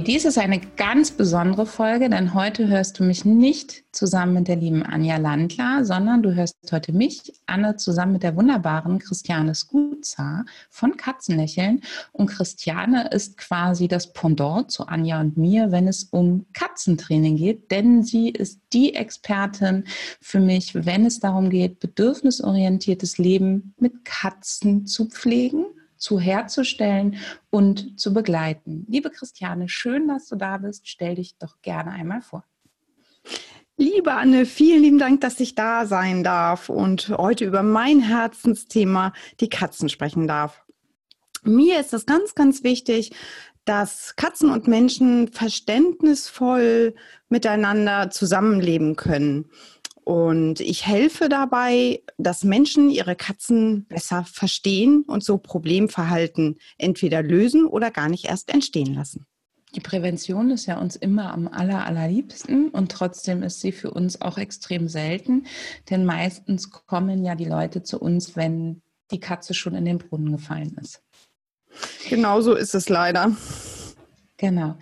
Dies ist eine ganz besondere Folge, denn heute hörst du mich nicht zusammen mit der lieben Anja Landler, sondern du hörst heute mich, Anne, zusammen mit der wunderbaren Christiane Skuzar von Katzenlächeln. Und Christiane ist quasi das Pendant zu Anja und mir, wenn es um Katzentraining geht, denn sie ist die Expertin für mich, wenn es darum geht, bedürfnisorientiertes Leben mit Katzen zu pflegen zu herzustellen und zu begleiten. Liebe Christiane, schön, dass du da bist. Stell dich doch gerne einmal vor. Liebe Anne, vielen lieben Dank, dass ich da sein darf und heute über mein Herzensthema, die Katzen, sprechen darf. Mir ist es ganz, ganz wichtig, dass Katzen und Menschen verständnisvoll miteinander zusammenleben können. Und ich helfe dabei, dass Menschen ihre Katzen besser verstehen und so Problemverhalten entweder lösen oder gar nicht erst entstehen lassen. Die Prävention ist ja uns immer am aller, allerliebsten und trotzdem ist sie für uns auch extrem selten, denn meistens kommen ja die Leute zu uns, wenn die Katze schon in den Brunnen gefallen ist. Genau so ist es leider. Genau.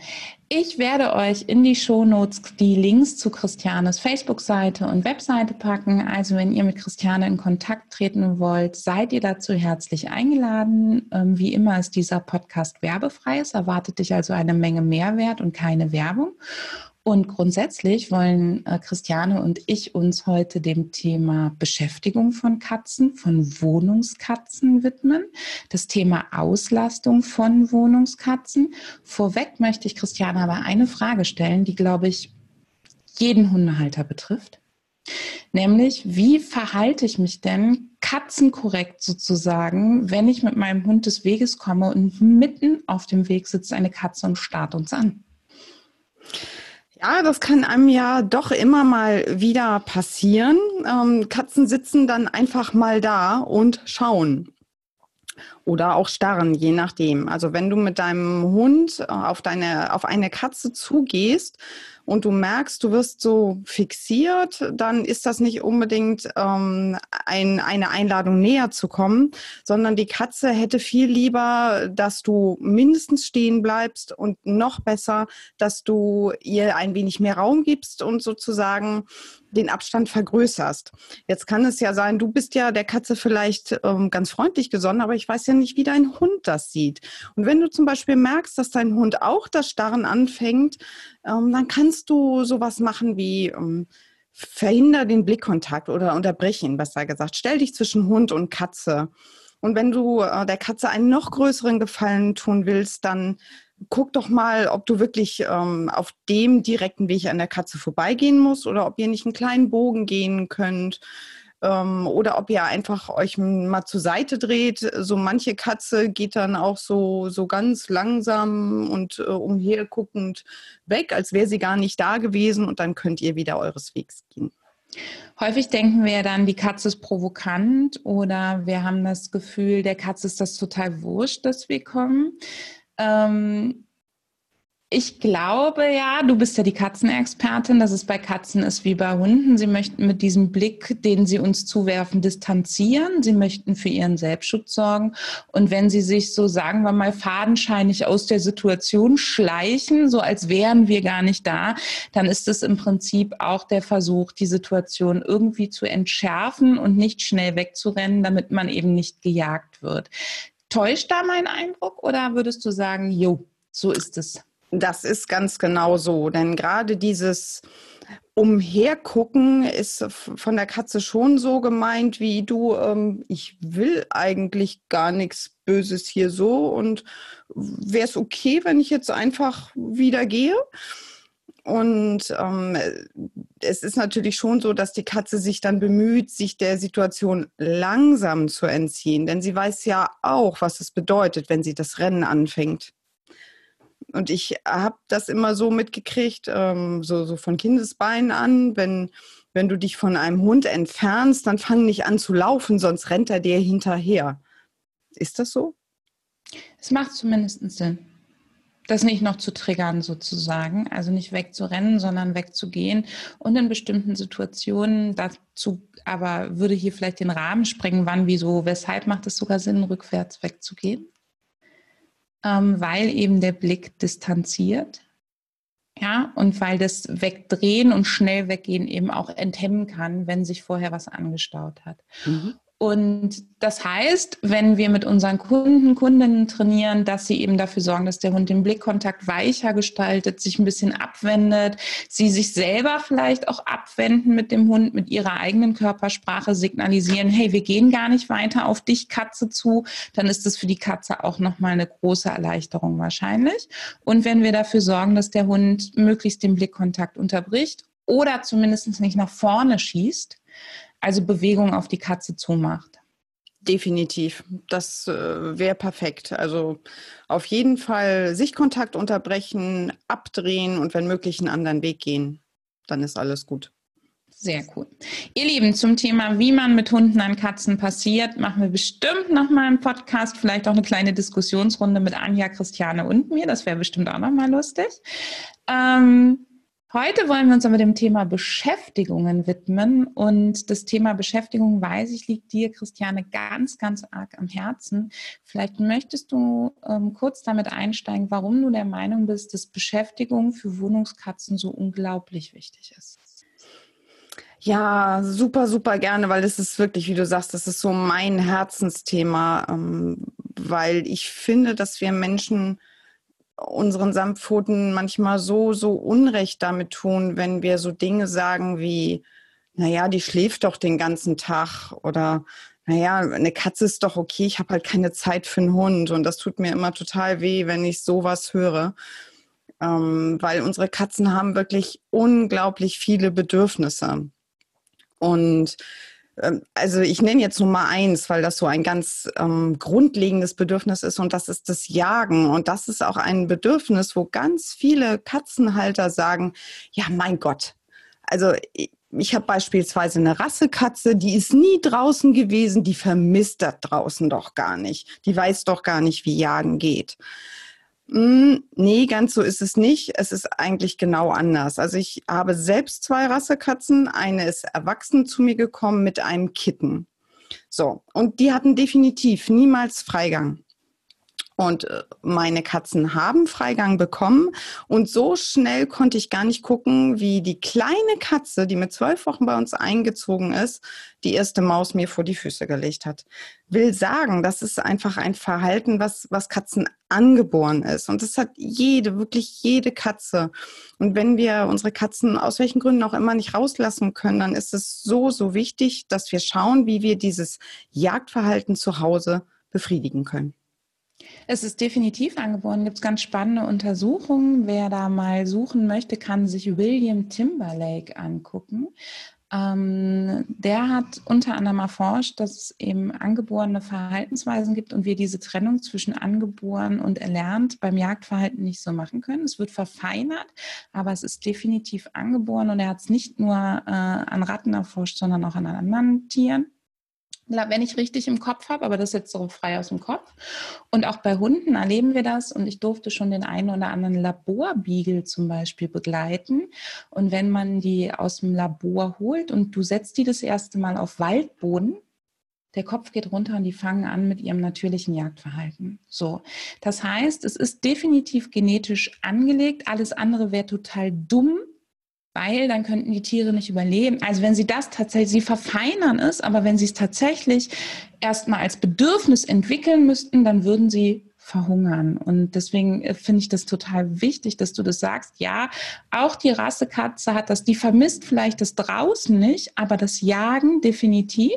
Ich werde euch in die Shownotes die Links zu Christianes Facebook-Seite und Webseite packen. Also wenn ihr mit Christiane in Kontakt treten wollt, seid ihr dazu herzlich eingeladen. Ähm, wie immer ist dieser Podcast werbefrei. Es erwartet dich also eine Menge Mehrwert und keine Werbung. Und grundsätzlich wollen äh, Christiane und ich uns heute dem Thema Beschäftigung von Katzen, von Wohnungskatzen widmen, das Thema Auslastung von Wohnungskatzen. Vorweg möchte ich Christiane aber eine Frage stellen, die, glaube ich, jeden Hundehalter betrifft. Nämlich, wie verhalte ich mich denn katzenkorrekt sozusagen, wenn ich mit meinem Hund des Weges komme und mitten auf dem Weg sitzt eine Katze und starrt uns an? Ja, das kann einem ja doch immer mal wieder passieren. Ähm, Katzen sitzen dann einfach mal da und schauen. Oder auch starren, je nachdem. Also wenn du mit deinem Hund äh, auf, deine, auf eine Katze zugehst und du merkst, du wirst so fixiert, dann ist das nicht unbedingt ähm, ein, eine Einladung näher zu kommen, sondern die Katze hätte viel lieber, dass du mindestens stehen bleibst und noch besser, dass du ihr ein wenig mehr Raum gibst und sozusagen den Abstand vergrößerst. Jetzt kann es ja sein, du bist ja der Katze vielleicht ähm, ganz freundlich gesonnen, aber ich weiß ja nicht, wie dein Hund das sieht. Und wenn du zum Beispiel merkst, dass dein Hund auch das Starren anfängt, ähm, dann kannst du sowas machen wie ähm, verhinder den Blickkontakt oder unterbrich ihn, besser gesagt. Stell dich zwischen Hund und Katze. Und wenn du äh, der Katze einen noch größeren Gefallen tun willst, dann guck doch mal, ob du wirklich ähm, auf dem direkten Weg an der Katze vorbeigehen musst oder ob ihr nicht einen kleinen Bogen gehen könnt ähm, oder ob ihr einfach euch mal zur Seite dreht. So manche Katze geht dann auch so, so ganz langsam und äh, umherguckend weg, als wäre sie gar nicht da gewesen und dann könnt ihr wieder eures Wegs gehen. Häufig denken wir dann, die Katze ist provokant oder wir haben das Gefühl, der Katze ist das total wurscht, dass wir kommen. Ähm, ich glaube ja, du bist ja die Katzenexpertin, dass es bei Katzen ist wie bei Hunden. Sie möchten mit diesem Blick, den sie uns zuwerfen, distanzieren. Sie möchten für ihren Selbstschutz sorgen. Und wenn sie sich so, sagen wir mal, fadenscheinig aus der Situation schleichen, so als wären wir gar nicht da, dann ist es im Prinzip auch der Versuch, die Situation irgendwie zu entschärfen und nicht schnell wegzurennen, damit man eben nicht gejagt wird. Täuscht da mein Eindruck oder würdest du sagen, jo, so ist es? Das ist ganz genau so, denn gerade dieses Umhergucken ist von der Katze schon so gemeint, wie du, ähm, ich will eigentlich gar nichts Böses hier so und wäre es okay, wenn ich jetzt einfach wieder gehe? Und ähm, es ist natürlich schon so, dass die Katze sich dann bemüht, sich der Situation langsam zu entziehen, denn sie weiß ja auch, was es bedeutet, wenn sie das Rennen anfängt Und ich habe das immer so mitgekriegt, ähm, so, so von Kindesbeinen an, wenn, wenn du dich von einem Hund entfernst, dann fang nicht an zu laufen, sonst rennt er dir hinterher. Ist das so? Es macht zumindest Sinn das nicht noch zu triggern sozusagen, also nicht wegzurennen, sondern wegzugehen und in bestimmten Situationen dazu, aber würde hier vielleicht den Rahmen sprengen, wann, wieso, weshalb macht es sogar Sinn, rückwärts wegzugehen? Ähm, weil eben der Blick distanziert, ja, und weil das Wegdrehen und schnell weggehen eben auch enthemmen kann, wenn sich vorher was angestaut hat. Mhm. Und das heißt, wenn wir mit unseren Kunden, Kundinnen trainieren, dass sie eben dafür sorgen, dass der Hund den Blickkontakt weicher gestaltet, sich ein bisschen abwendet, sie sich selber vielleicht auch abwenden mit dem Hund, mit ihrer eigenen Körpersprache signalisieren, hey, wir gehen gar nicht weiter auf dich, Katze, zu, dann ist das für die Katze auch nochmal eine große Erleichterung wahrscheinlich. Und wenn wir dafür sorgen, dass der Hund möglichst den Blickkontakt unterbricht oder zumindest nicht nach vorne schießt, also Bewegung auf die Katze zumacht. Definitiv. Das äh, wäre perfekt. Also auf jeden Fall Sichtkontakt unterbrechen, abdrehen und wenn möglich einen anderen Weg gehen. Dann ist alles gut. Sehr cool. Ihr Lieben, zum Thema, wie man mit Hunden an Katzen passiert, machen wir bestimmt nochmal einen Podcast, vielleicht auch eine kleine Diskussionsrunde mit Anja, Christiane und mir. Das wäre bestimmt auch nochmal lustig. Ähm, Heute wollen wir uns aber dem Thema Beschäftigungen widmen. Und das Thema Beschäftigung, weiß ich, liegt dir, Christiane, ganz, ganz arg am Herzen. Vielleicht möchtest du ähm, kurz damit einsteigen, warum du der Meinung bist, dass Beschäftigung für Wohnungskatzen so unglaublich wichtig ist. Ja, super, super gerne, weil das ist wirklich, wie du sagst, das ist so mein Herzensthema, ähm, weil ich finde, dass wir Menschen unseren Samtpfoten manchmal so, so Unrecht damit tun, wenn wir so Dinge sagen wie, naja, die schläft doch den ganzen Tag oder naja, eine Katze ist doch okay, ich habe halt keine Zeit für einen Hund. Und das tut mir immer total weh, wenn ich sowas höre. Ähm, weil unsere Katzen haben wirklich unglaublich viele Bedürfnisse. Und also ich nenne jetzt Nummer eins, weil das so ein ganz ähm, grundlegendes Bedürfnis ist und das ist das Jagen. Und das ist auch ein Bedürfnis, wo ganz viele Katzenhalter sagen, ja, mein Gott, also ich, ich habe beispielsweise eine Rassekatze, die ist nie draußen gewesen, die vermisst das draußen doch gar nicht. Die weiß doch gar nicht, wie Jagen geht. Hm, nee, ganz so ist es nicht. Es ist eigentlich genau anders. Also ich habe selbst zwei Rassekatzen. Eine ist erwachsen zu mir gekommen mit einem Kitten. So, und die hatten definitiv niemals Freigang. Und äh, meine Katzen haben Freigang bekommen. Und so schnell konnte ich gar nicht gucken, wie die kleine Katze, die mit zwölf Wochen bei uns eingezogen ist, die erste Maus mir vor die Füße gelegt hat. Will sagen, das ist einfach ein Verhalten, was, was Katzen angeboren ist. Und das hat jede, wirklich jede Katze. Und wenn wir unsere Katzen aus welchen Gründen auch immer nicht rauslassen können, dann ist es so, so wichtig, dass wir schauen, wie wir dieses Jagdverhalten zu Hause befriedigen können. Es ist definitiv angeboren. Gibt es ganz spannende Untersuchungen. Wer da mal suchen möchte, kann sich William Timberlake angucken. Ähm, der hat unter anderem erforscht, dass es eben angeborene Verhaltensweisen gibt und wir diese Trennung zwischen angeboren und erlernt beim Jagdverhalten nicht so machen können. Es wird verfeinert, aber es ist definitiv angeboren und er hat es nicht nur äh, an Ratten erforscht, sondern auch an anderen Tieren wenn ich richtig im Kopf habe, aber das ist jetzt so frei aus dem Kopf. Und auch bei Hunden erleben wir das und ich durfte schon den einen oder anderen Laborbiegel zum Beispiel begleiten. Und wenn man die aus dem Labor holt und du setzt die das erste Mal auf Waldboden, der Kopf geht runter und die fangen an mit ihrem natürlichen Jagdverhalten. So. Das heißt, es ist definitiv genetisch angelegt. Alles andere wäre total dumm, weil dann könnten die Tiere nicht überleben. Also wenn sie das tatsächlich, sie verfeinern es, aber wenn sie es tatsächlich erstmal als Bedürfnis entwickeln müssten, dann würden sie verhungern. Und deswegen äh, finde ich das total wichtig, dass du das sagst. Ja, auch die Rassekatze hat das, die vermisst vielleicht das draußen nicht, aber das Jagen definitiv.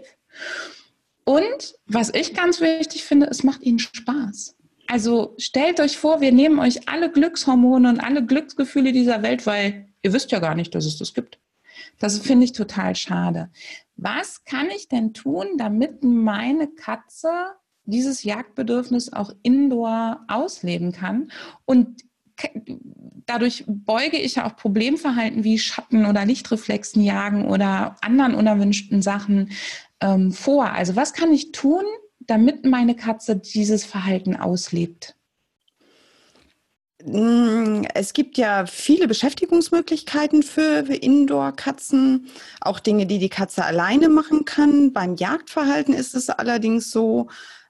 Und was ich ganz wichtig finde, es macht ihnen Spaß. Also stellt euch vor, wir nehmen euch alle Glückshormone und alle Glücksgefühle dieser Welt, weil Ihr wisst ja gar nicht, dass es das gibt. Das finde ich total schade. Was kann ich denn tun, damit meine Katze dieses Jagdbedürfnis auch indoor ausleben kann? Und dadurch beuge ich ja auch Problemverhalten wie Schatten oder Lichtreflexen jagen oder anderen unerwünschten Sachen ähm, vor. Also was kann ich tun, damit meine Katze dieses Verhalten auslebt? Mm, es gibt ja viele Beschäftigungsmöglichkeiten für Indoor-Katzen, auch Dinge, die die Katze alleine machen kann. Beim Jagdverhalten ist es allerdings so,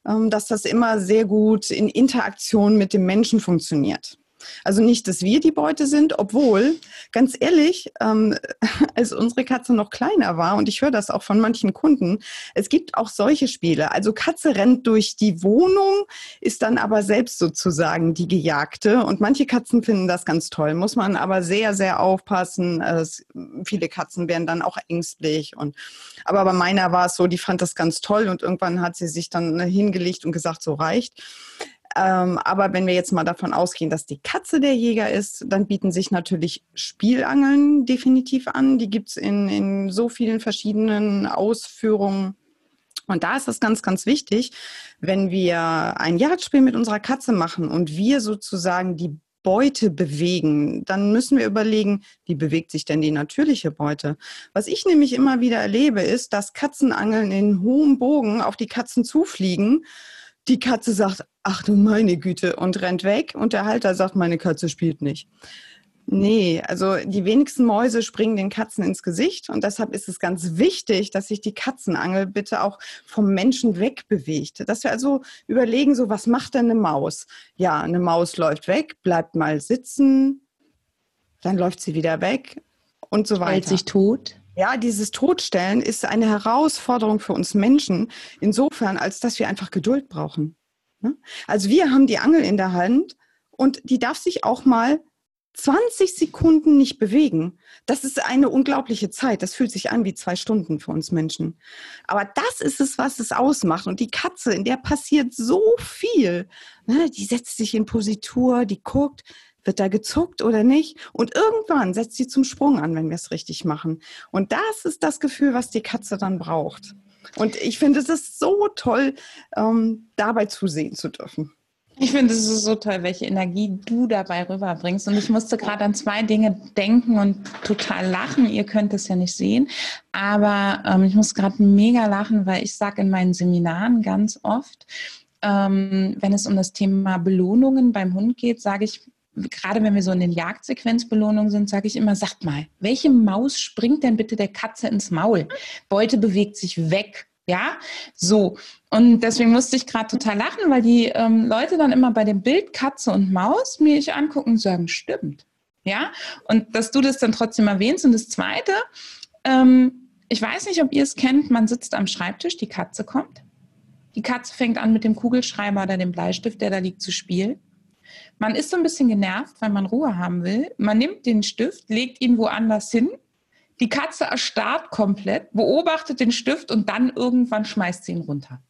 ähm, dass das immer sehr gut in Interaktion mit dem Menschen funktioniert. Also nicht, dass wir die Beute sind, obwohl, ganz ehrlich, ähm, als unsere Katze noch kleiner war, und ich höre das auch von manchen Kunden, es gibt auch solche Spiele. Also Katze rennt durch die Wohnung, ist dann aber selbst sozusagen die Gejagte. Und manche Katzen finden das ganz toll, muss man aber sehr, sehr aufpassen. Es, viele Katzen werden dann auch ängstlich. Und, aber bei meiner war es so, die fand das ganz toll und irgendwann hat sie sich dann hingelegt und gesagt, so reicht. Ähm, aber wenn wir jetzt mal davon ausgehen, dass die Katze der Jäger ist, dann bieten sich natürlich Spielangeln definitiv an. Die gibt es in, in so vielen verschiedenen Ausführungen. Und da ist es ganz, ganz wichtig, wenn wir ein Jagdspiel mit unserer Katze machen und wir sozusagen die Beute bewegen, dann müssen wir überlegen, wie bewegt sich denn die natürliche Beute? Was ich nämlich immer wieder erlebe, ist, dass Katzenangeln in hohem Bogen auf die Katzen zufliegen die Katze sagt, ach du meine Güte, und rennt weg. Und der Halter sagt, meine Katze spielt nicht. Nee, also die wenigsten Mäuse springen den Katzen ins Gesicht und deshalb ist es ganz wichtig, dass sich die Katzenangel bitte auch vom Menschen wegbewegt. Dass wir also überlegen, so was macht denn eine Maus? Ja, eine Maus läuft weg, bleibt mal sitzen, dann läuft sie wieder weg und so weiter. Hält sich tot. Ja, dieses Todstellen ist eine Herausforderung für uns Menschen, insofern, als dass wir einfach Geduld brauchen. Ne? Also wir haben die Angel in der Hand und die darf sich auch mal 20 Sekunden nicht bewegen. Das ist eine unglaubliche Zeit. Das fühlt sich an wie zwei Stunden für uns Menschen. Aber das ist es, was es ausmacht. Und die Katze, in der passiert so viel. Ne? Die setzt sich in Positur, die guckt, wird da gezuckt oder nicht? Und irgendwann setzt sie zum Sprung an, wenn wir es richtig machen. Und das ist das Gefühl, was die Katze dann braucht. Und ich finde, es ist so toll, ähm, dabei zusehen zu dürfen. Ich finde, es ist so toll, welche Energie du dabei rüberbringst. Und ich musste gerade an zwei Dinge denken und total lachen. Ihr könnt es ja nicht sehen. Aber ähm, ich muss gerade mega lachen, weil ich sage in meinen Seminaren ganz oft, ähm, wenn es um das Thema Belohnungen beim Hund geht, sage ich, gerade wenn wir so in den Jagdsequenzbelohnungen sind, sage ich immer, sagt mal, welche Maus springt denn bitte der Katze ins Maul? Beute bewegt sich weg. Ja, so. Und deswegen musste ich gerade total lachen, weil die ähm, Leute dann immer bei dem Bild Katze und Maus mir ich angucken und sagen, stimmt. Ja, und dass du das dann trotzdem erwähnst. Und das Zweite, ähm, ich weiß nicht, ob ihr es kennt, man sitzt am Schreibtisch, die Katze kommt. Die Katze fängt an mit dem Kugelschreiber oder dem Bleistift, der da liegt, zu spielen. Man ist so ein bisschen genervt, weil man Ruhe haben will. Man nimmt den Stift, legt ihn woanders hin. Die Katze erstarrt komplett, beobachtet den Stift und dann irgendwann schmeißt sie ihn runter.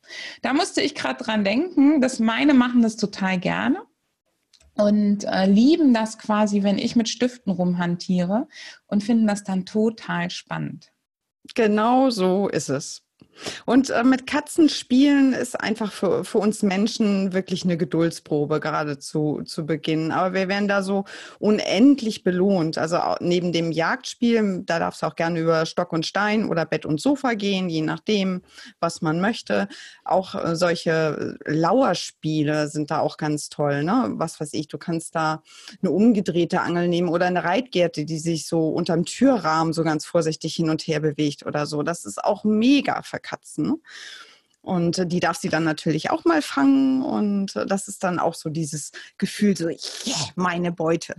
Da musste ich gerade dran denken, dass meine machen das total gerne und äh, lieben das quasi, wenn ich mit Stiften rumhantiere und finden das dann total spannend. Genau so ist es. Und äh, mit Katzen spielen ist einfach für, für uns Menschen wirklich eine Geduldsprobe, gerade zu, zu Beginn. Aber wir werden da so unendlich belohnt. Also neben dem Jagdspiel, da darf es auch gerne über Stock und Stein oder Bett und Sofa gehen, je nachdem, was man möchte. Auch äh, solche Lauerspiele sind da auch ganz toll. Ne? Was weiß ich, du kannst da eine umgedrehte Angel nehmen oder eine Reitgerte, die sich so unterm Türrahmen so ganz vorsichtig hin und her bewegt oder so. Das ist auch mega verkauft. Katzen. Und die darf sie dann natürlich auch mal fangen. Und das ist dann auch so dieses Gefühl, so, yeah, meine Beute.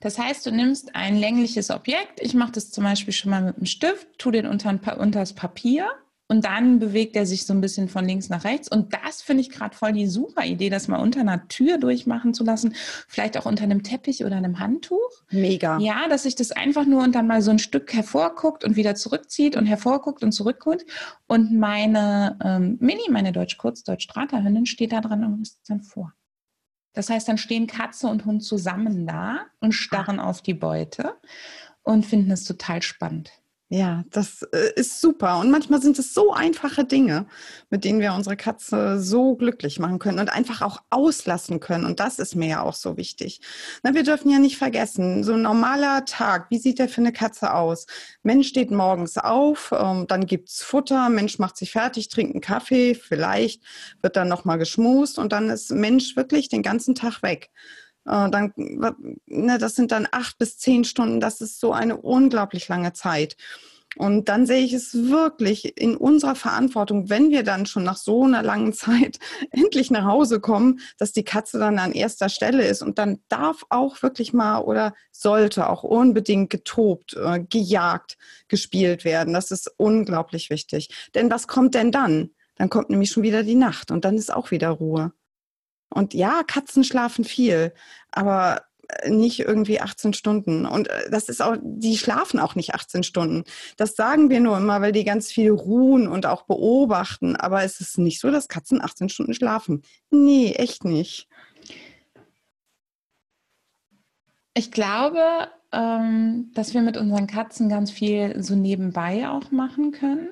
Das heißt, du nimmst ein längliches Objekt. Ich mache das zum Beispiel schon mal mit einem Stift, tu den unter, das Papier und dann bewegt er sich so ein bisschen von links nach rechts. Und das finde ich gerade voll die super Idee, das mal unter einer Tür durchmachen zu lassen. Vielleicht auch unter einem Teppich oder einem Handtuch. Mega. Ja, dass sich das einfach nur und dann mal so ein Stück hervorguckt und wieder zurückzieht und hervorguckt und zurückholt. Und meine ähm, Mini, meine Deutsch-Kurz-Deutsch-Strata-Hündin steht da dran und ist dann vor. Das heißt, dann stehen Katze und Hund zusammen da und starren ah. auf die Beute und finden es total spannend. Ja, das äh, ist super. Und manchmal sind es so einfache Dinge, mit denen wir unsere Katze so glücklich machen können und einfach auch auslassen können. Und das ist mir ja auch so wichtig. Na, wir dürfen ja nicht vergessen, so ein normaler Tag, wie sieht der für eine Katze aus? Mensch steht morgens auf, ähm, dann gibt's Futter, Mensch macht sich fertig, trinkt einen Kaffee, vielleicht wird dann nochmal geschmust und dann ist Mensch wirklich den ganzen Tag weg. Äh, dann, ne, das sind dann acht bis zehn Stunden. Das ist so eine unglaublich lange Zeit. Und dann sehe ich es wirklich in unserer Verantwortung, wenn wir dann schon nach so einer langen Zeit endlich nach Hause kommen, dass die Katze dann an erster Stelle ist. Und dann darf auch wirklich mal oder sollte auch unbedingt getobt, äh, gejagt, gespielt werden. Das ist unglaublich wichtig. Denn was kommt denn dann? Dann kommt nämlich schon wieder die Nacht und dann ist auch wieder Ruhe. Und ja, Katzen schlafen viel, aber äh, nicht irgendwie 18 Stunden. Und äh, das ist auch, die schlafen auch nicht 18 Stunden. Das sagen wir nur immer, weil die ganz viel ruhen und auch beobachten. Aber es ist nicht so, dass Katzen 18 Stunden schlafen. Nee, echt nicht. Ich glaube, ähm, dass wir mit unseren Katzen ganz viel so nebenbei auch machen können.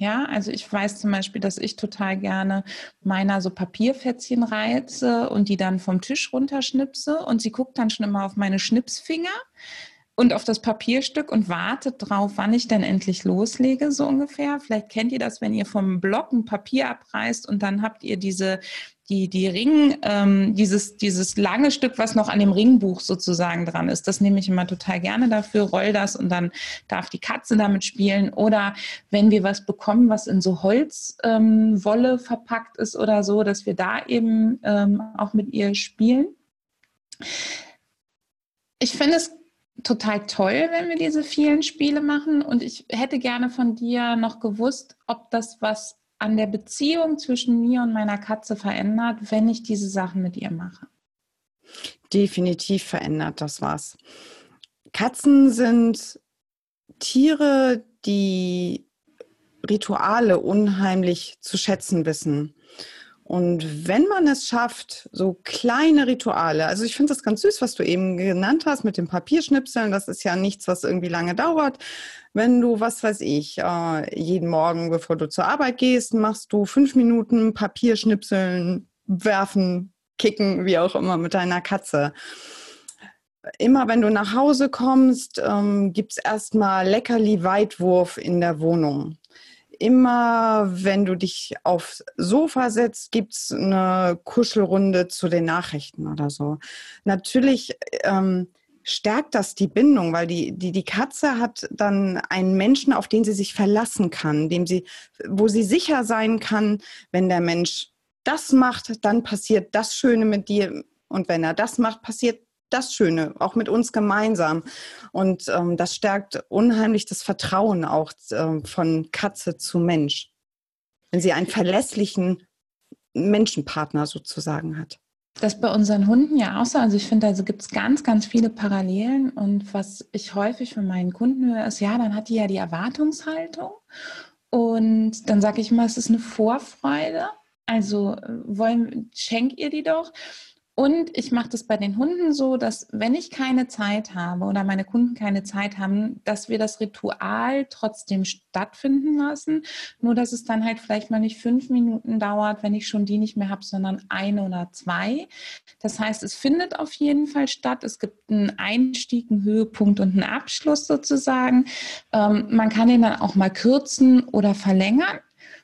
Ja, also ich weiß zum Beispiel, dass ich total gerne meiner so Papierfätzchen reize und die dann vom Tisch runterschnipse und sie guckt dann schon immer auf meine Schnipsfinger und auf das Papierstück und wartet drauf, wann ich denn endlich loslege, so ungefähr. Vielleicht kennt ihr das, wenn ihr vom Block ein Papier abreißt und dann habt ihr diese die, die Ring, ähm, dieses, dieses lange Stück, was noch an dem Ringbuch sozusagen dran ist, das nehme ich immer total gerne dafür, roll das und dann darf die Katze damit spielen. Oder wenn wir was bekommen, was in so Holzwolle ähm, verpackt ist oder so, dass wir da eben ähm, auch mit ihr spielen. Ich finde es total toll, wenn wir diese vielen Spiele machen. Und ich hätte gerne von dir noch gewusst, ob das was an der Beziehung zwischen mir und meiner Katze verändert, wenn ich diese Sachen mit ihr mache? Definitiv verändert das was. Katzen sind Tiere, die Rituale unheimlich zu schätzen wissen. Und wenn man es schafft, so kleine Rituale, also ich finde das ganz süß, was du eben genannt hast mit dem Papierschnipseln, das ist ja nichts, was irgendwie lange dauert. Wenn du, was weiß ich, äh, jeden Morgen, bevor du zur Arbeit gehst, machst du fünf Minuten Papierschnipseln, werfen, kicken, wie auch immer, mit deiner Katze immer wenn du nach Hause kommst, ähm, gibt es erstmal Leckerli-Weitwurf in der Wohnung immer, wenn du dich aufs Sofa setzt, gibt es eine Kuschelrunde zu den Nachrichten oder so. Natürlich ähm, stärkt das die Bindung, weil die, die, die Katze hat dann einen Menschen, auf den sie sich verlassen kann, dem sie, wo sie sicher sein kann, wenn der Mensch das macht, dann passiert das Schöne mit dir. Und wenn er das macht, passiert das Schöne, auch mit uns gemeinsam. Und ähm, das stärkt unheimlich das Vertrauen auch äh, von Katze zu Mensch, wenn sie einen verlässlichen Menschenpartner sozusagen hat. Das bei unseren Hunden ja auch so. Also ich finde, also gibt es ganz, ganz viele Parallelen. Und was ich häufig von meinen Kunden höre, ist, ja, dann hat die ja die Erwartungshaltung. Und dann sage ich mal, es ist eine Vorfreude. Also äh, wollen, schenk ihr die doch. Und ich mache das bei den Hunden so, dass wenn ich keine Zeit habe oder meine Kunden keine Zeit haben, dass wir das Ritual trotzdem stattfinden lassen. Nur dass es dann halt vielleicht mal nicht fünf Minuten dauert, wenn ich schon die nicht mehr habe, sondern eine oder zwei. Das heißt, es findet auf jeden Fall statt. Es gibt einen Einstieg, einen Höhepunkt und einen Abschluss sozusagen. Ähm, man kann den dann auch mal kürzen oder verlängern,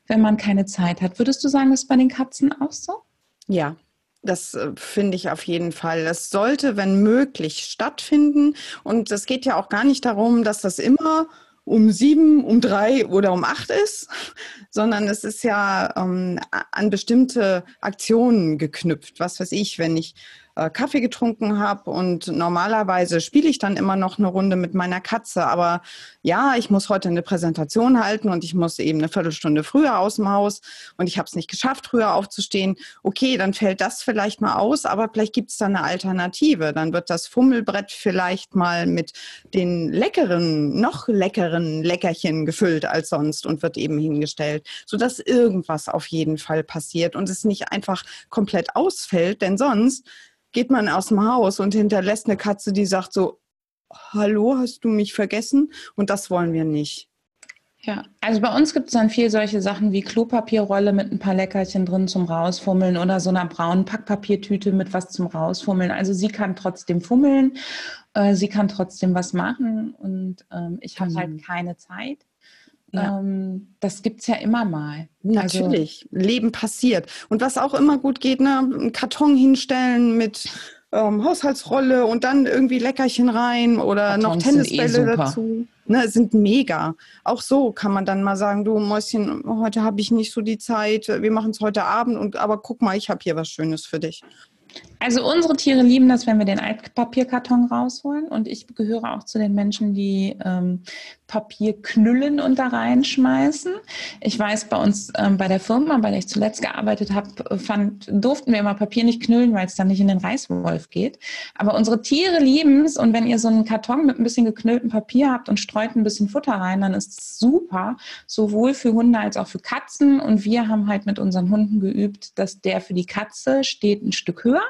wenn man keine Zeit hat. Würdest du sagen, das ist bei den Katzen auch so? Ja, das äh, finde ich auf jeden Fall. Das sollte, wenn möglich, stattfinden. Und es geht ja auch gar nicht darum, dass das immer um sieben, um drei oder um acht ist, sondern es ist ja ähm, an bestimmte Aktionen geknüpft. Was weiß ich, wenn ich äh, Kaffee getrunken habe und normalerweise spiele ich dann immer noch eine Runde mit meiner Katze. Aber ja, ich muss heute eine Präsentation halten und ich muss eben eine Viertelstunde früher aus dem Haus und ich habe es nicht geschafft, früher aufzustehen. Okay, dann fällt das vielleicht mal aus, aber vielleicht gibt es da eine Alternative. Dann wird das Fummelbrett vielleicht mal mit den leckeren, noch leckeren Leckerchen gefüllt als sonst und wird eben hingestellt, sodass irgendwas auf jeden Fall passiert und es nicht einfach komplett ausfällt, denn sonst geht man aus dem Haus und hinterlässt eine Katze, die sagt so, hallo, hast du mich vergessen? Und das wollen wir nicht. Ja, also bei uns gibt es dann viel solche Sachen wie Klopapierrolle mit ein paar Leckerchen drin zum Rausfummeln oder so einer braunen Packpapiertüte mit was zum Rausfummeln. Also sie kann trotzdem fummeln, äh, sie kann trotzdem was machen und ähm, ich habe halt mhm. halt keine Zeit. Ja. Ähm, das gibt es ja immer mal. Also Natürlich, also, Leben passiert. Und was auch immer gut geht, ne, einen Karton hinstellen mit ähm, Haushaltsrolle und dann irgendwie Leckerchen rein oder Kartons noch Tennisbälle eh dazu. Ne, sind mega. Auch so kann man dann mal sagen, du Mäuschen, heute habe ich nicht so die Zeit, wir machen es heute Abend und aber guck mal, ich habe hier was Schönes für dich. Also unsere Tiere lieben das, wenn wir den Altpapierkarton rausholen. Und ich gehöre auch zu den Menschen, die ähm, Papier knüllen und da reinschmeißen. Ich weiß, bei uns ähm, bei der Firma, bei der ich zuletzt gearbeitet habe, durften wir immer Papier nicht knüllen, weil es dann nicht in den Reißwolf geht. Aber unsere Tiere lieben es. Und wenn ihr so einen Karton mit ein bisschen geknülltem Papier habt und streut ein bisschen Futter rein, dann ist es super, sowohl für Hunde als auch für Katzen. Und wir haben halt mit unseren Hunden geübt, dass der für die Katze steht ein Stück höher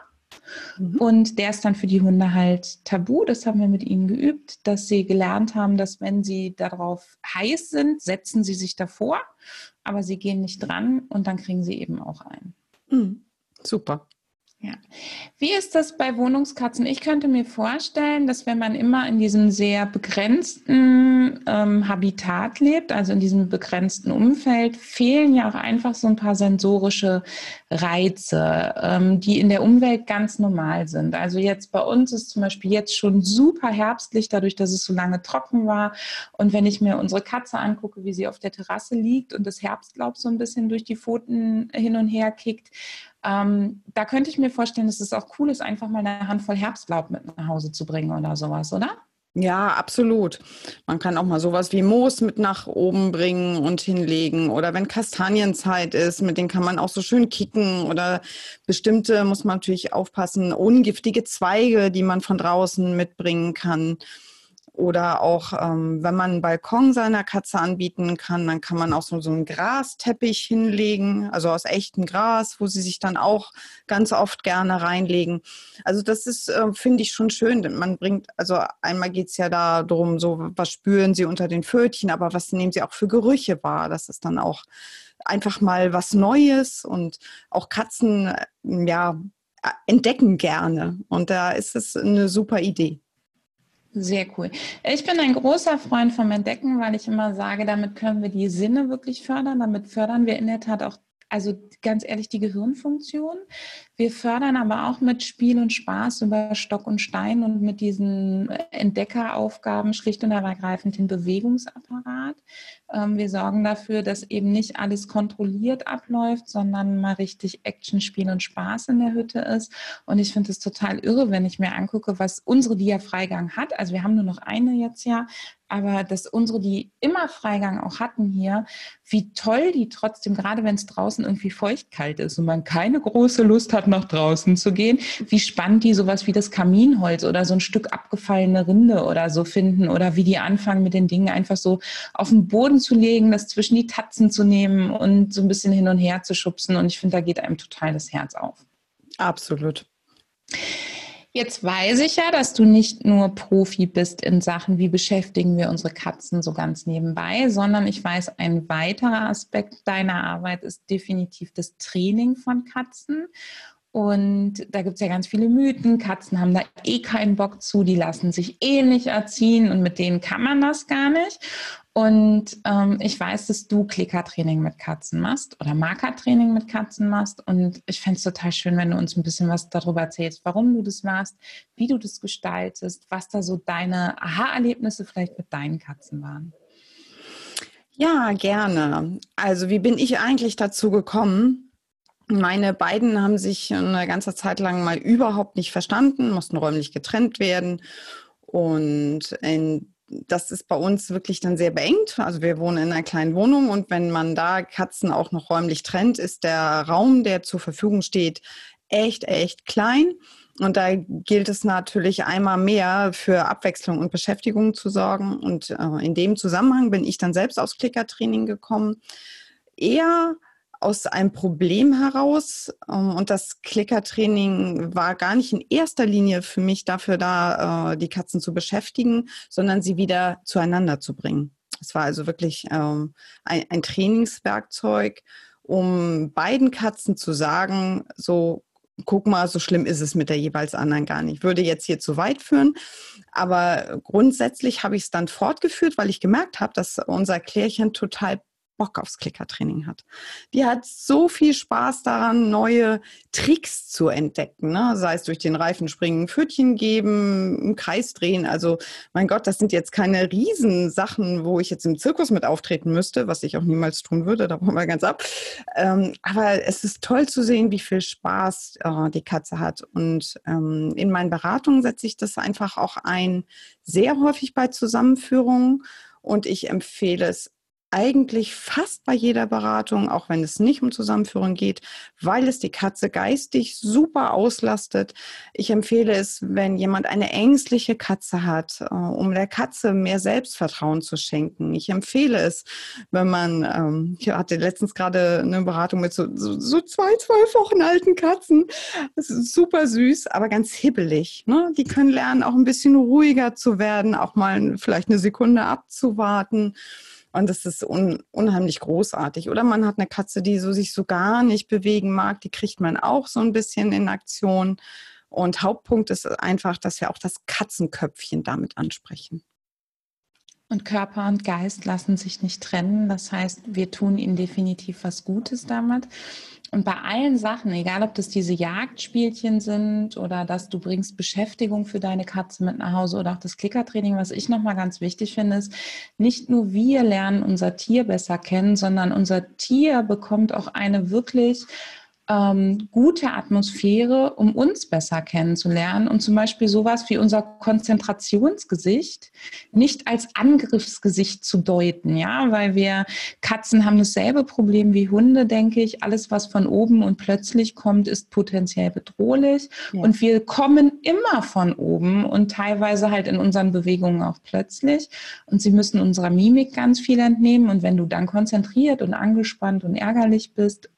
Mhm. Und der ist dann für die Hunde halt tabu. Das haben wir mit ihnen geübt, dass sie gelernt haben, dass wenn sie darauf heiß sind, setzen sie sich davor, aber sie gehen nicht dran und dann kriegen sie eben auch ein. Mhm. Super. Ja. Wie ist das bei Wohnungskatzen? Ich könnte mir vorstellen, dass wenn man immer in diesem sehr begrenzten ähm, Habitat lebt, also in diesem begrenzten Umfeld, fehlen ja auch einfach so ein paar sensorische Reize, ähm, die in der Umwelt ganz normal sind. Also jetzt bei uns ist zum Beispiel jetzt schon super herbstlich, dadurch, dass es so lange trocken war. Und wenn ich mir unsere Katze angucke, wie sie auf der Terrasse liegt und das Herbstlaub so ein bisschen durch die Pfoten hin und her kickt, ähm, da könnte ich mir vorstellen, dass es auch cool ist, einfach mal eine Handvoll Herbstlaub mit nach Hause zu bringen oder sowas, oder? Ja, absolut. Man kann auch mal sowas wie Moos mit nach oben bringen und hinlegen. Oder wenn Kastanienzeit ist, mit denen kann man auch so schön kicken. Oder bestimmte, muss man natürlich aufpassen, ungiftige Zweige, die man von draußen mitbringen kann. Oder auch, ähm, wenn man einen Balkon seiner Katze anbieten kann, dann kann man auch so, so einen Grasteppich hinlegen, also aus echtem Gras, wo sie sich dann auch ganz oft gerne reinlegen. Also das ist, äh, finde ich, schon schön. Man bringt, also einmal geht es ja darum, so was spüren sie unter den Pfötchen, aber was nehmen sie auch für Gerüche wahr? Das ist dann auch einfach mal was Neues und auch Katzen, äh, ja, entdecken gerne. Und da ist es eine super Idee. Sehr cool. Ich bin ein großer Freund vom Entdecken, weil ich immer sage, damit können wir die Sinne wirklich fördern. Damit fördern wir in der Tat auch also ganz ehrlich die Gehirnfunktion. Wir fördern aber auch mit Spiel und Spaß über Stock und Stein und mit diesen Entdeckeraufgaben schlicht und ergreifend den Bewegungsapparat. Ähm, wir sorgen dafür, dass eben nicht alles kontrolliert abläuft, sondern mal richtig Action, Spiel und Spaß in der Hütte ist. Und ich finde es total irre, wenn ich mir angucke, was unsere Dia-Freigang hat. Also wir haben nur noch eine jetzt ja, aber dass unsere, die immer Freigang auch hatten hier, wie toll die trotzdem, gerade wenn es draußen irgendwie feuchtkalt ist und man keine große Lust hat, nach draußen zu gehen, wie spannend die sowas wie das Kaminholz oder so ein Stück abgefallene Rinde oder so finden oder wie die anfangen mit den Dingen einfach so auf den Boden zu legen, das zwischen die Tatzen zu nehmen und so ein bisschen hin und her zu schubsen. Und ich finde, da geht einem total das Herz auf. Absolut. Jetzt weiß ich ja, dass du nicht nur Profi bist in Sachen, wie beschäftigen wir unsere Katzen so ganz nebenbei, sondern ich weiß, ein weiterer Aspekt deiner Arbeit ist definitiv das Training von Katzen. Und da gibt es ja ganz viele Mythen. Katzen haben da eh keinen Bock zu, die lassen sich eh nicht erziehen und mit denen kann man das gar nicht. Und ähm, ich weiß, dass du Klickertraining mit Katzen machst oder Markertraining mit Katzen machst. Und ich fände es total schön, wenn du uns ein bisschen was darüber erzählst, warum du das machst, wie du das gestaltest, was da so deine Aha-Erlebnisse vielleicht mit deinen Katzen waren. Ja, gerne. Also wie bin ich eigentlich dazu gekommen? Meine beiden haben sich eine ganze Zeit lang mal überhaupt nicht verstanden, mussten räumlich getrennt werden. Und in das ist bei uns wirklich dann sehr beengt. Also wir wohnen in einer kleinen Wohnung und wenn man da Katzen auch noch räumlich trennt, ist der Raum, der zur Verfügung steht, echt, echt klein. Und da gilt es natürlich einmal mehr für Abwechslung und Beschäftigung zu sorgen. Und äh, in dem Zusammenhang bin ich dann selbst aufs Klickertraining gekommen. Eher aus einem Problem heraus. Ähm, und das Klickertraining war gar nicht in erster Linie für mich dafür da, äh, die Katzen zu beschäftigen, sondern sie wieder zueinander zu bringen. Es war also wirklich ähm, ein, Trainingswerkzeug, um beiden Katzen zu sagen, so guck mal, so schlimm ist es mit der jeweils anderen gar nicht. Würde jetzt hier zu weit führen, aber grundsätzlich habe ich es dann fortgeführt, weil ich gemerkt habe, dass unser Klärchen total Bock aufs Klickertraining hat. Die hat so viel Spaß daran, neue Tricks zu entdecken, ne? sei es durch den Reifen springen, Pfötchen geben, im Kreis drehen. Also mein Gott, das sind jetzt keine Riesensachen, wo ich jetzt im Zirkus mit auftreten müsste, was ich auch niemals tun würde, da wollen wir ganz ab. Ähm, aber es ist toll zu sehen, wie viel Spaß äh, die Katze hat. Und ähm, in meinen Beratungen setze ich das einfach auch ein, sehr häufig bei Zusammenführungen. Und ich empfehle es eigentlich fast bei jeder Beratung, auch wenn es nicht um Zusammenführung geht, weil es die Katze geistig super auslastet. Ich empfehle es, wenn jemand eine ängstliche Katze hat, äh, um der Katze mehr Selbstvertrauen zu schenken. Ich empfehle es, wenn man, ähm, ich hatte letztens gerade eine Beratung mit so, so, zwei, zwölf Wochen alten Katzen. Das ist super süß, aber ganz hibbelig. Ne? Die können lernen, auch ein bisschen ruhiger zu werden, auch mal vielleicht eine Sekunde abzuwarten. Und das ist un unheimlich großartig. Oder man hat eine Katze, die so sich so gar nicht bewegen mag, die kriegt man auch so ein bisschen in Aktion. Und Hauptpunkt ist einfach, dass wir auch das Katzenköpfchen damit ansprechen. Und Körper und Geist lassen sich nicht trennen. Das heißt, wir tun ihnen definitiv was Gutes damit. Und bei allen Sachen, egal ob das diese Jagdspielchen sind oder dass du bringst Beschäftigung für deine Katze mit nach Hause oder auch das Klickertraining, was ich nochmal ganz wichtig finde, ist, nicht nur wir lernen unser Tier besser kennen, sondern unser Tier bekommt auch eine wirklich ähm, gute Atmosphäre, um uns besser kennenzulernen und zum Beispiel sowas wie unser Konzentrationsgesicht nicht als Angriffsgesicht zu deuten, ja, weil wir Katzen haben dasselbe Problem wie Hunde, denke ich. Alles, was von oben und plötzlich kommt, ist potenziell bedrohlich ja. und wir kommen immer von oben und teilweise halt in unseren Bewegungen auch plötzlich und sie müssen unserer Mimik ganz viel entnehmen und wenn du dann konzentriert und angespannt und ärgerlich bist,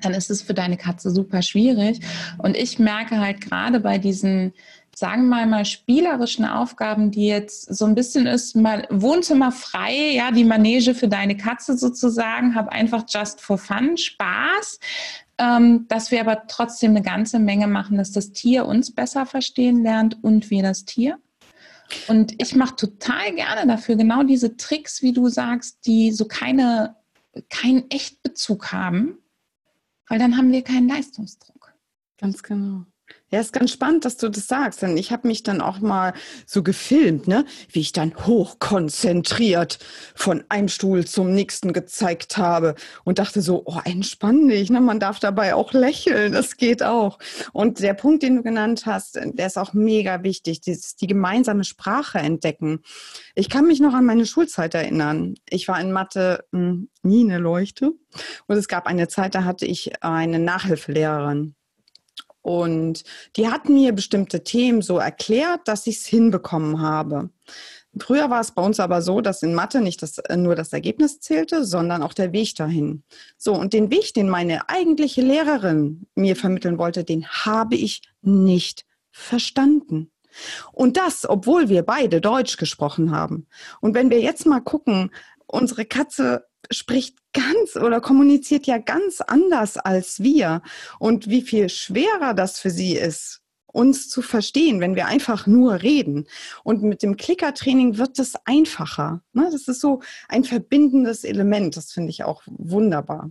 dann ist es für deine Katze super schwierig. Und ich merke halt gerade bei diesen, sagen wir mal, spielerischen Aufgaben, die jetzt so ein bisschen ist, mal Wohnzimmer frei, ja, die Manege für deine Katze sozusagen, habe einfach just for fun, Spaß. Ähm, dass wir aber trotzdem eine ganze Menge machen, dass das Tier uns besser verstehen lernt und wir das Tier. Und ich mache total gerne dafür genau diese Tricks, wie du sagst, die so keine, keinen Echtbezug haben, weil dann haben wir keinen Leistungsdruck. Ganz genau. Ja, ist ganz spannend, dass du das sagst, denn ich habe mich dann auch mal so gefilmt, ne, wie ich dann hochkonzentriert von einem Stuhl zum nächsten gezeigt habe und dachte so, oh, entspann dich, ne, man darf dabei auch lächeln, das geht auch. Und der Punkt, den du genannt hast, der ist auch mega wichtig, dieses, die gemeinsame Sprache entdecken. Ich kann mich noch an meine Schulzeit erinnern. Ich war in Mathe mh, hm, nie eine Leuchte und es gab eine Zeit, da hatte ich eine Nachhilfelehrerin. Und die hat mir bestimmte Themen so erklärt, dass ich es hinbekommen habe. Früher war es bei uns aber so, dass in Mathe nicht das, äh, nur das Ergebnis zählte, sondern auch der Weg dahin. So, und den Weg, den meine eigentliche Lehrerin mir vermitteln wollte, den habe ich nicht verstanden. Und das, obwohl wir beide Deutsch gesprochen haben. Und wenn wir jetzt mal gucken, unsere Katze spricht ganz oder kommuniziert ja ganz anders als wir. Und wie viel schwerer das für sie ist, uns zu verstehen, wenn wir einfach nur reden. Und mit dem Klickertraining wird es einfacher. Ne? Das ist so ein verbindendes Element. Das finde ich auch wunderbar.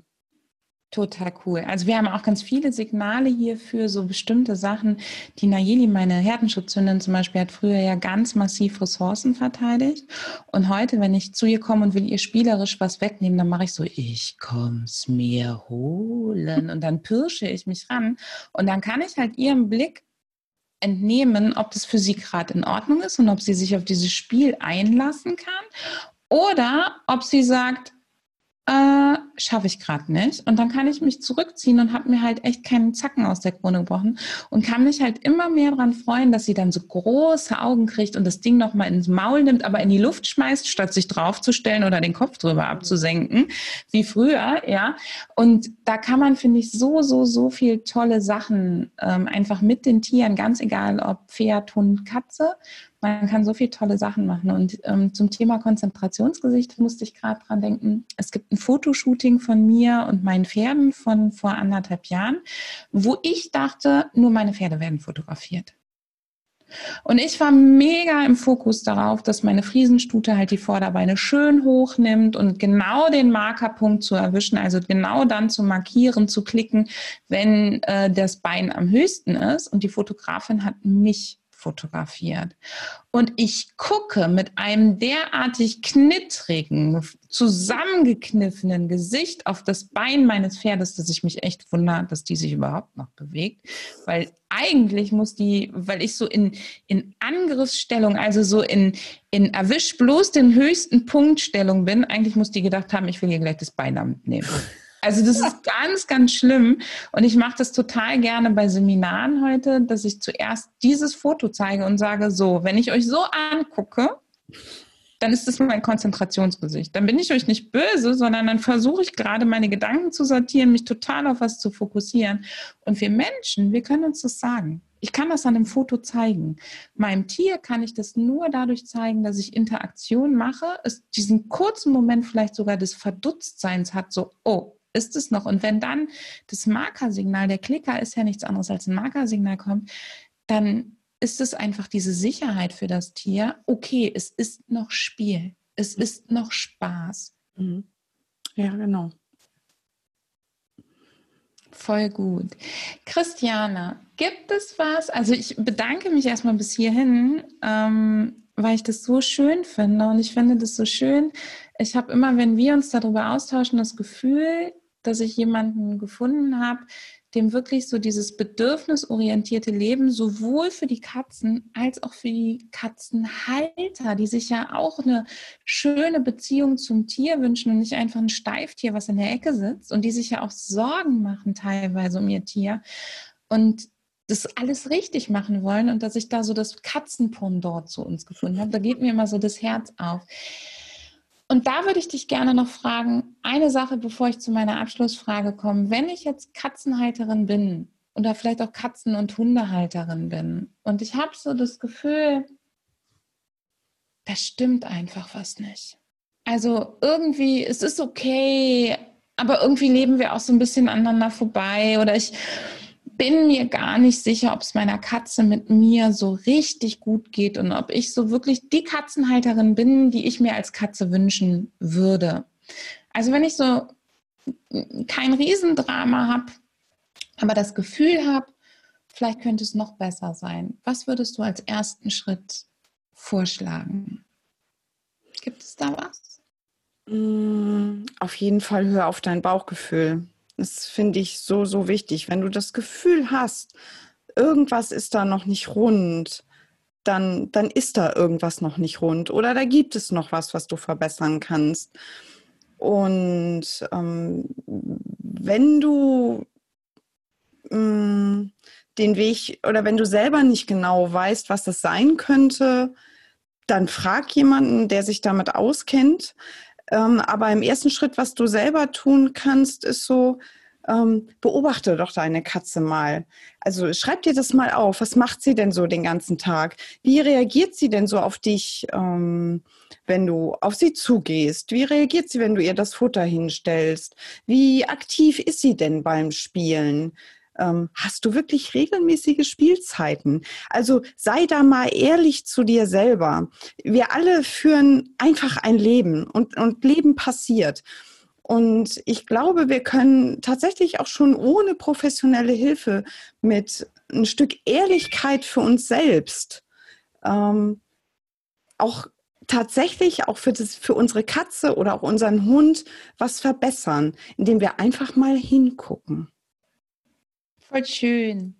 Total cool. Also wir haben auch ganz viele Signale hier für so bestimmte Sachen. Die Nayeli, meine Herdenschutzhündin zum Beispiel, hat früher ja ganz massiv Ressourcen verteidigt. Und heute, wenn ich zu ihr komme und will ihr spielerisch was wegnehmen, dann mache ich so, ich komm's mir holen. Und dann pirsche ich mich ran. Und dann kann ich halt ihrem Blick entnehmen, ob das für sie gerade in Ordnung ist und ob sie sich auf dieses Spiel einlassen kann. Oder ob sie sagt, äh, schaffe ich gerade nicht. Und dann kann ich mich zurückziehen und habe mir halt echt keinen Zacken aus der Krone gebrochen und kann mich halt immer mehr daran freuen, dass sie dann so große Augen kriegt und das Ding nochmal ins Maul nimmt, aber in die Luft schmeißt, statt sich draufzustellen oder den Kopf drüber abzusenken, wie früher, ja. Und da kann man, finde ich, so, so, so viel tolle Sachen ähm, einfach mit den Tieren, ganz egal ob Pferd, Hund, Katze, man kann so viele tolle Sachen machen. Und ähm, zum Thema Konzentrationsgesicht musste ich gerade dran denken. Es gibt ein Fotoshooting von mir und meinen Pferden von vor anderthalb Jahren, wo ich dachte, nur meine Pferde werden fotografiert. Und ich war mega im Fokus darauf, dass meine Friesenstute halt die Vorderbeine schön hochnimmt und genau den Markerpunkt zu erwischen, also genau dann zu markieren, zu klicken, wenn äh, das Bein am höchsten ist. Und die Fotografin hat mich fotografiert. Und ich gucke mit einem derartig knittrigen, zusammengekniffenen Gesicht auf das Bein meines Pferdes, dass ich mich echt wundere, dass die sich überhaupt noch bewegt. Weil eigentlich muss die, weil ich so in, in Angriffsstellung, also so in, in erwisch bloß den höchsten Punktstellung bin, eigentlich muss die gedacht haben, ich will ihr gleich das Bein mitnehmen. Also das ist ganz, ganz schlimm. Und ich mache das total gerne bei Seminaren heute, dass ich zuerst dieses Foto zeige und sage, so, wenn ich euch so angucke, dann ist das mein Konzentrationsgesicht. Dann bin ich euch nicht böse, sondern dann versuche ich gerade meine Gedanken zu sortieren, mich total auf was zu fokussieren. Und wir Menschen, wir können uns das sagen. Ich kann das an dem Foto zeigen. Meinem Tier kann ich das nur dadurch zeigen, dass ich Interaktion mache, es diesen kurzen Moment vielleicht sogar des Verdutztseins hat, so, oh, ist es noch? Und wenn dann das Markersignal, der Klicker ist ja nichts anderes als ein Markersignal kommt, dann ist es einfach diese Sicherheit für das Tier, okay, es ist noch Spiel, es mhm. ist noch Spaß. Mhm. Ja, genau. Voll gut. Christiane, gibt es was? Also ich bedanke mich erstmal bis hierhin, ähm, weil ich das so schön finde und ich finde das so schön. Ich habe immer, wenn wir uns darüber austauschen, das Gefühl, dass ich jemanden gefunden habe, dem wirklich so dieses bedürfnisorientierte Leben sowohl für die Katzen als auch für die Katzenhalter, die sich ja auch eine schöne Beziehung zum Tier wünschen und nicht einfach ein Steiftier, was in der Ecke sitzt und die sich ja auch Sorgen machen teilweise um ihr Tier und das alles richtig machen wollen und dass ich da so das Katzenpondor zu uns gefunden habe, da geht mir immer so das Herz auf. Und da würde ich dich gerne noch fragen, eine Sache, bevor ich zu meiner Abschlussfrage komme. Wenn ich jetzt Katzenhalterin bin oder vielleicht auch Katzen- und Hundehalterin bin und ich habe so das Gefühl, da stimmt einfach was nicht. Also irgendwie, es ist okay, aber irgendwie leben wir auch so ein bisschen aneinander vorbei oder ich bin mir gar nicht sicher, ob es meiner Katze mit mir so richtig gut geht und ob ich so wirklich die Katzenhalterin bin, die ich mir als Katze wünschen würde. Also wenn ich so kein Riesendrama habe, aber das Gefühl habe, vielleicht könnte es noch besser sein. Was würdest du als ersten Schritt vorschlagen? Gibt es da was? Mm, auf jeden Fall hör auf dein Bauchgefühl. Das finde ich so, so wichtig. Wenn du das Gefühl hast, irgendwas ist da noch nicht rund, dann, dann ist da irgendwas noch nicht rund oder da gibt es noch was, was du verbessern kannst. Und ähm, wenn du mh, mm, den Weg oder wenn du selber nicht genau weißt, was das sein könnte, dann frag jemanden, der sich damit auskennt. Ähm, aber im ersten Schritt, was du selber tun kannst, ist so, ähm, beobachte doch deine Katze mal. Also schreib dir das mal auf. Was macht sie denn so den ganzen Tag? Wie reagiert sie denn so auf dich, ähm, wenn du auf sie zugehst? Wie reagiert sie, wenn du ihr das Futter hinstellst? Wie aktiv ist sie denn beim Spielen? Ähm, hast du wirklich regelmäßige Spielzeiten? Also sei da mal ehrlich zu dir selber. Wir alle führen einfach ein Leben und, und Leben passiert. Und ich glaube, wir können tatsächlich auch schon ohne professionelle Hilfe mit ein Stück Ehrlichkeit für uns selbst ähm, auch tatsächlich auch für, das, für unsere Katze oder auch unseren Hund was verbessern, indem wir einfach mal hingucken. Voll schön.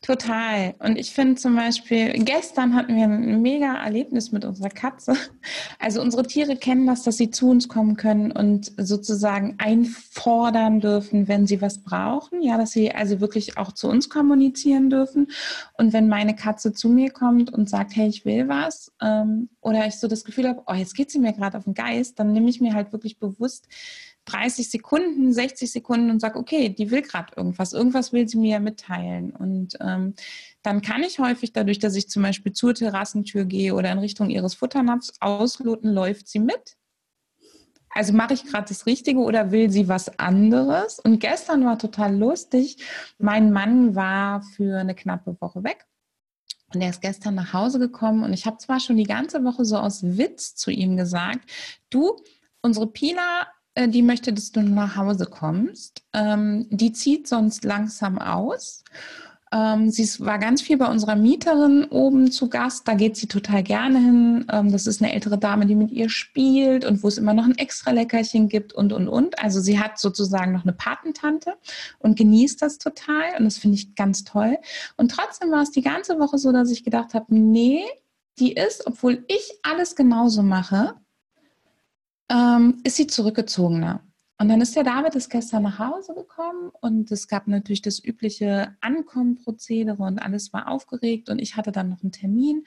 Total. Und ich finde zum Beispiel, gestern hatten wir ein mega Erlebnis mit unserer Katze. Also unsere Tiere kennen das, dass sie zu uns kommen können und sozusagen einfordern dürfen, wenn sie was brauchen. Ja, dass sie also wirklich auch zu uns kommunizieren dürfen. Und wenn meine Katze zu mir kommt und sagt, hey, ich will was, ähm, oder ich so das Gefühl habe, oh, jetzt geht sie mir gerade auf den Geist, dann nehme ich mir halt wirklich bewusst 30 Sekunden, 60 Sekunden und sage, okay, die will gerade irgendwas, irgendwas will sie mir mitteilen. Und ähm, dann kann ich häufig dadurch, dass ich zum Beispiel zur Terrassentür gehe oder in Richtung ihres Futternapfs ausloten, läuft sie mit. Also mache ich gerade das Richtige oder will sie was anderes? Und gestern war total lustig. Mein Mann war für eine knappe Woche weg. Und er ist gestern nach Hause gekommen und ich habe zwar schon die ganze Woche so aus Witz zu ihm gesagt, du, unsere Pina äh, die möchte, dass du nach Hause kommst. Ähm, die zieht sonst langsam aus. Ähm, sie war ganz viel bei unserer Mieterin oben zu Gast. Da geht sie total gerne hin. Ähm, das ist eine ältere Dame, die mit ihr spielt und wo es immer noch ein extra Leckerchen gibt und, und, und. Also sie hat sozusagen noch eine Patentante und genießt das total. Und das finde ich ganz toll. Und trotzdem war es die ganze Woche so, dass ich gedacht habe, nee, die ist, obwohl ich alles genauso mache, ähm, ist sie zurückgezogener. Und dann ist der David ist gestern nach Hause gekommen und es gab natürlich das übliche Ankommenprozedere und alles war aufgeregt und ich hatte dann noch einen Termin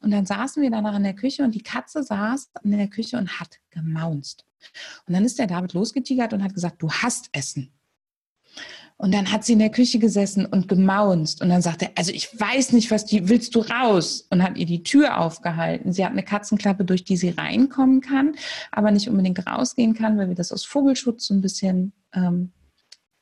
und dann saßen wir danach in der Küche und die Katze saß in der Küche und hat gemaunzt. Und dann ist der David losgetigert und hat gesagt, du hast Essen. Und dann hat sie in der Küche gesessen und gemaunzt. Und dann sagte er, also ich weiß nicht, was die, willst du raus? Und hat ihr die Tür aufgehalten. Sie hat eine Katzenklappe, durch die sie reinkommen kann, aber nicht unbedingt rausgehen kann, weil wir das aus Vogelschutz so ein bisschen ähm,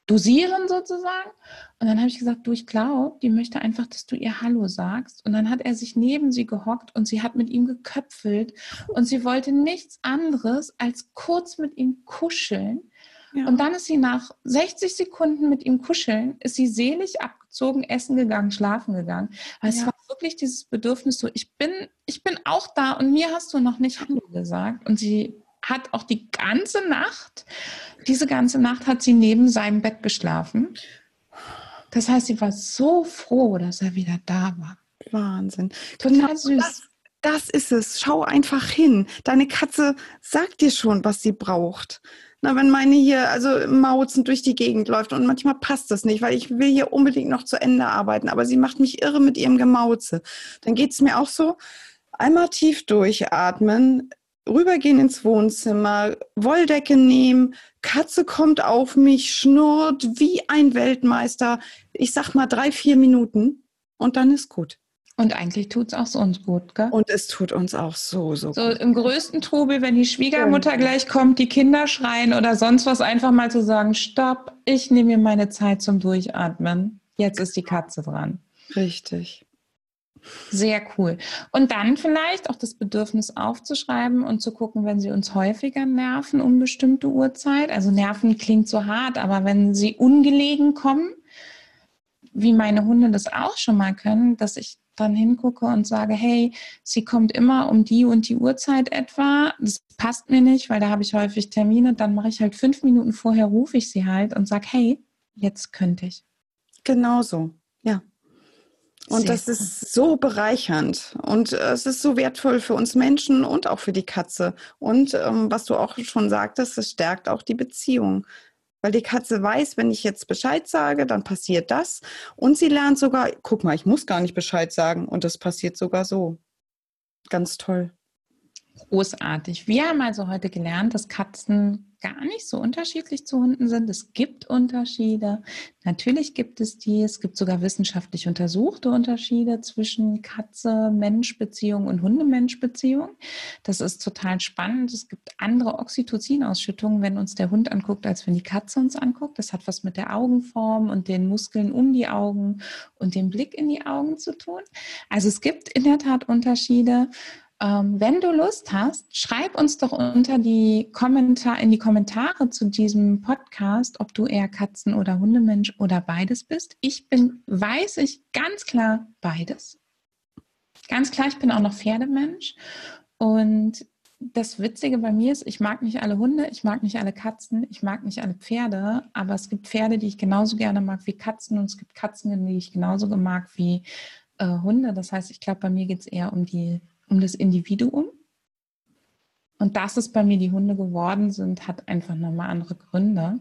dosieren sozusagen. Und dann habe ich gesagt, du, ich glaube, die möchte einfach, dass du ihr Hallo sagst. Und dann hat er sich neben sie gehockt und sie hat mit ihm geköpfelt. Und sie wollte nichts anderes als kurz mit ihm kuscheln. Und dann ist sie nach 60 Sekunden mit ihm kuscheln, ist sie selig abgezogen, essen gegangen, schlafen gegangen. Weil ja. es war wirklich dieses Bedürfnis so, ich bin, ich bin auch da und mir hast du noch nicht Hallo gesagt. Und sie hat auch die ganze Nacht, diese ganze Nacht hat sie neben seinem Bett geschlafen. Das heißt, sie war so froh, dass er wieder da war. Wahnsinn. Total genau, süß. Das, das ist es. Schau einfach hin. Deine Katze sagt dir schon, was sie braucht. Na, wenn meine hier also mauzend durch die Gegend läuft und manchmal passt das nicht, weil ich will hier unbedingt noch zu Ende arbeiten, aber sie macht mich irre mit ihrem Gemauze. Dann geht es mir auch so, einmal tief durchatmen, rübergehen ins Wohnzimmer, Wolldecke nehmen, Katze kommt auf mich, schnurrt wie ein Weltmeister. Ich sag mal drei, vier Minuten und dann ist gut. Und eigentlich tut es auch uns gut, gell? Und es tut uns auch so, so, so gut. im größten Trubel, wenn die Schwiegermutter ja. gleich kommt, die Kinder schreien oder sonst was, einfach mal zu sagen, stopp, ich nehme mir meine Zeit zum Durchatmen. Jetzt ist die Katze dran. Richtig. Sehr cool. Und dann vielleicht auch das Bedürfnis aufzuschreiben und zu gucken, wenn sie uns häufiger nerven um bestimmte Uhrzeit. Also nerven klingt so hart, aber wenn sie ungelegen kommen, wie meine Hunde das auch schon mal können, dass ich dann hingucke und sage, hey, sie kommt immer um die und die Uhrzeit etwa, das passt mir nicht, weil da habe ich häufig Termine, dann mache ich halt fünf Minuten vorher, rufe ich sie halt und sage, hey, jetzt könnte ich. Genau so, ja. Und Sehr das ist so bereichernd und es ist so wertvoll für uns Menschen und auch für die Katze. Und ähm, was du auch schon sagtest, es stärkt auch die Beziehung. Weil die Katze weiß, wenn ich jetzt Bescheid sage, dann passiert das. Und sie lernt sogar, guck mal, ich muss gar nicht Bescheid sagen. Und das passiert sogar so. Ganz toll. Großartig. Wir haben also heute gelernt, dass Katzen gar nicht so unterschiedlich zu Hunden sind. Es gibt Unterschiede. Natürlich gibt es die. Es gibt sogar wissenschaftlich untersuchte Unterschiede zwischen Katze-Mensch-Beziehung und Hunde-Mensch-Beziehung. Das ist total spannend. Es gibt andere Oxytocin-Ausschüttungen, wenn uns der Hund anguckt, als wenn die Katze uns anguckt. Das hat was mit der Augenform und den Muskeln um die Augen und dem Blick in die Augen zu tun. Also es gibt in der Tat Unterschiede. Ähm, wenn du Lust hast, schreib uns doch unter die Kommentar in die Kommentare zu diesem Podcast, ob du eher Katzen- oder Hundemensch oder beides bist. Ich bin, weiß ich ganz klar beides. Ganz klar, ich bin auch noch Pferdemensch und das Witzige bei mir ist, ich mag nicht alle Hunde, ich mag nicht alle Katzen, ich mag nicht alle Pferde, aber es gibt Pferde, die ich genauso gerne mag wie Katzen und es gibt Katzen, die ich genauso mag wie äh, Hunde. Das heißt, ich glaube, bei mir geht es eher um, die, um das Individuum. Und dass es bei mir die Hunde geworden sind, hat einfach nochmal andere Gründe.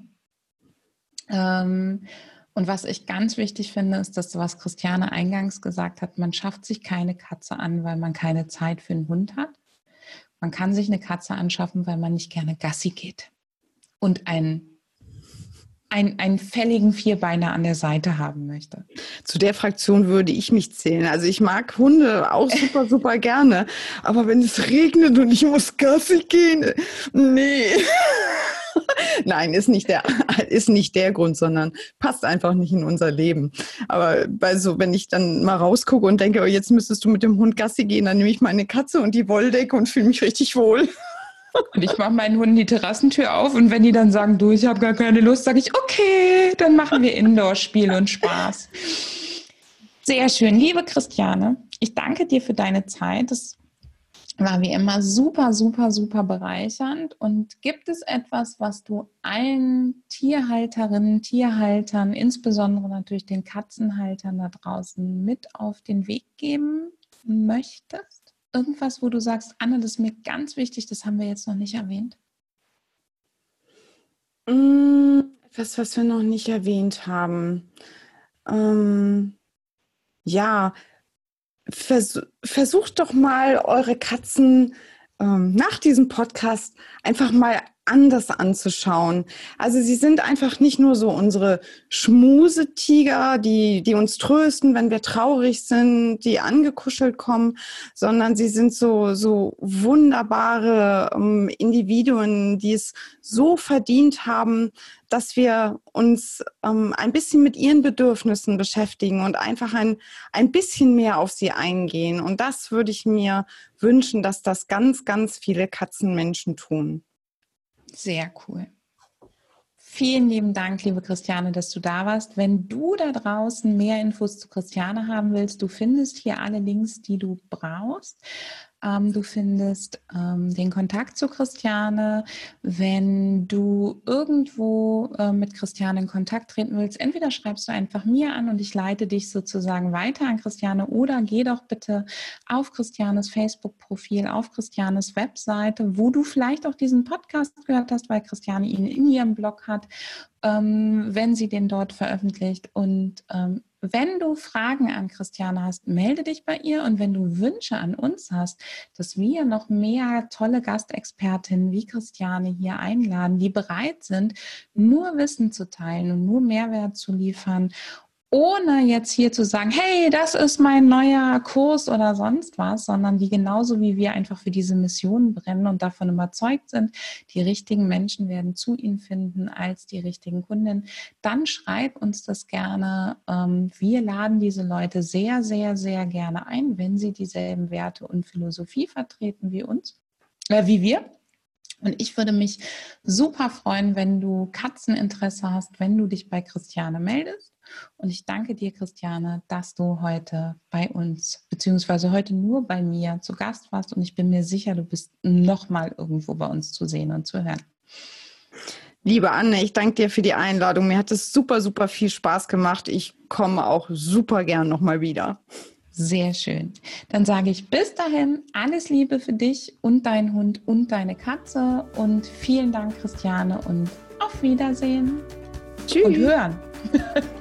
Ähm, und was ich ganz wichtig finde, ist das, was Christiane eingangs gesagt hat, man schafft sich keine Katze an, weil man keine Zeit für einen Hund hat. Man kann sich eine Katze anschaffen, weil man nicht gerne Gassi geht und einen, einen, einen fälligen Vierbeiner an der Seite haben möchte. Zu der Fraktion würde ich mich zählen. Also ich mag Hunde auch super, super gerne. Aber wenn es regnet und ich muss Gassi gehen, nee. Nein, ist nicht, der, ist nicht der Grund, sondern passt einfach nicht in unser Leben. Aber bei so, wenn ich dann mal rausgucke und denke, oh, jetzt müsstest du mit dem Hund Gassi gehen, dann nehme ich meine Katze und die Wolldecke und fühle mich richtig wohl. Und ich mache meinen Hunden die Terrassentür auf und wenn die dann sagen, du, ich habe gar keine Lust, sage ich, okay, dann machen wir Indoor-Spiel und Spaß. Sehr schön. Liebe Christiane, ich danke dir für deine Zeit. Das war wie immer super, super, super bereichernd. Und gibt es etwas, was du allen Tierhalterinnen, Tierhaltern, insbesondere natürlich den Katzenhaltern da draußen mit auf den Weg geben möchtest? Irgendwas, wo du sagst, Anne, das ist mir ganz wichtig, das haben wir jetzt noch nicht erwähnt? Mm, etwas, was wir noch nicht erwähnt haben. Ähm, ja, vers versucht doch mal eure Katzen ähm, nach diesem Podcast einfach mal anders anzuschauen. Also sie sind einfach nicht nur so unsere Schmusetiger, die, die uns trösten, wenn wir traurig sind, die angekuschelt kommen, sondern sie sind so, so wunderbare ähm, Individuen, die es so verdient haben, dass wir uns ähm, ein bisschen mit ihren Bedürfnissen beschäftigen und einfach ein, ein bisschen mehr auf sie eingehen. Und das würde ich mir wünschen, dass das ganz, ganz viele Katzenmenschen tun. Sehr cool. Vielen lieben Dank, liebe Christiane, dass du da warst. Wenn du da draußen mehr Infos zu Christiane haben willst, du findest hier alle Links, die du brauchst. Ähm, du findest ähm, den Kontakt zu Christiane. Wenn du irgendwo äh, mit Christiane in Kontakt treten willst, entweder schreibst du einfach mir an und ich leite dich sozusagen weiter an Christiane oder geh doch bitte auf Christianes Facebook-Profil, auf Christianes Webseite, wo du vielleicht auch diesen Podcast gehört hast, weil Christiane ihn in ihrem Blog hat, ähm, wenn sie den dort veröffentlicht. Und ähm, wenn du Fragen an Christiane hast, melde dich bei ihr. Und wenn du Wünsche an uns hast, dass wir noch mehr tolle Gastexpertinnen wie Christiane hier einladen, die bereit sind, nur Wissen zu teilen und nur Mehrwert zu liefern ohne jetzt hier zu sagen, hey, das ist mein neuer Kurs oder sonst was, sondern die genauso wie wir einfach für diese Mission brennen und davon überzeugt sind, die richtigen Menschen werden zu ihnen finden als die richtigen Kunden, dann schreib uns das gerne. Ähm, wir laden diese Leute sehr, sehr, sehr gerne ein, wenn sie dieselben Werte und Philosophie vertreten wie uns, äh, wie wir. Und ich würde mich super freuen, wenn du Katzeninteresse hast, wenn du dich bei Christiane meldest. Und ich danke dir, Christiane, dass du heute bei uns, beziehungsweise heute nur bei mir zu Gast warst. Und ich bin mir sicher, du bist nochmal irgendwo bei uns zu sehen und zu hören. Liebe Anne, ich danke dir für die Einladung. Mir hat es super, super viel Spaß gemacht. Ich komme auch super gern nochmal wieder. Sehr schön. Dann sage ich bis dahin alles Liebe für dich und deinen Hund und deine Katze und vielen Dank, Christiane, und auf Wiedersehen. Tschüss. Und hören.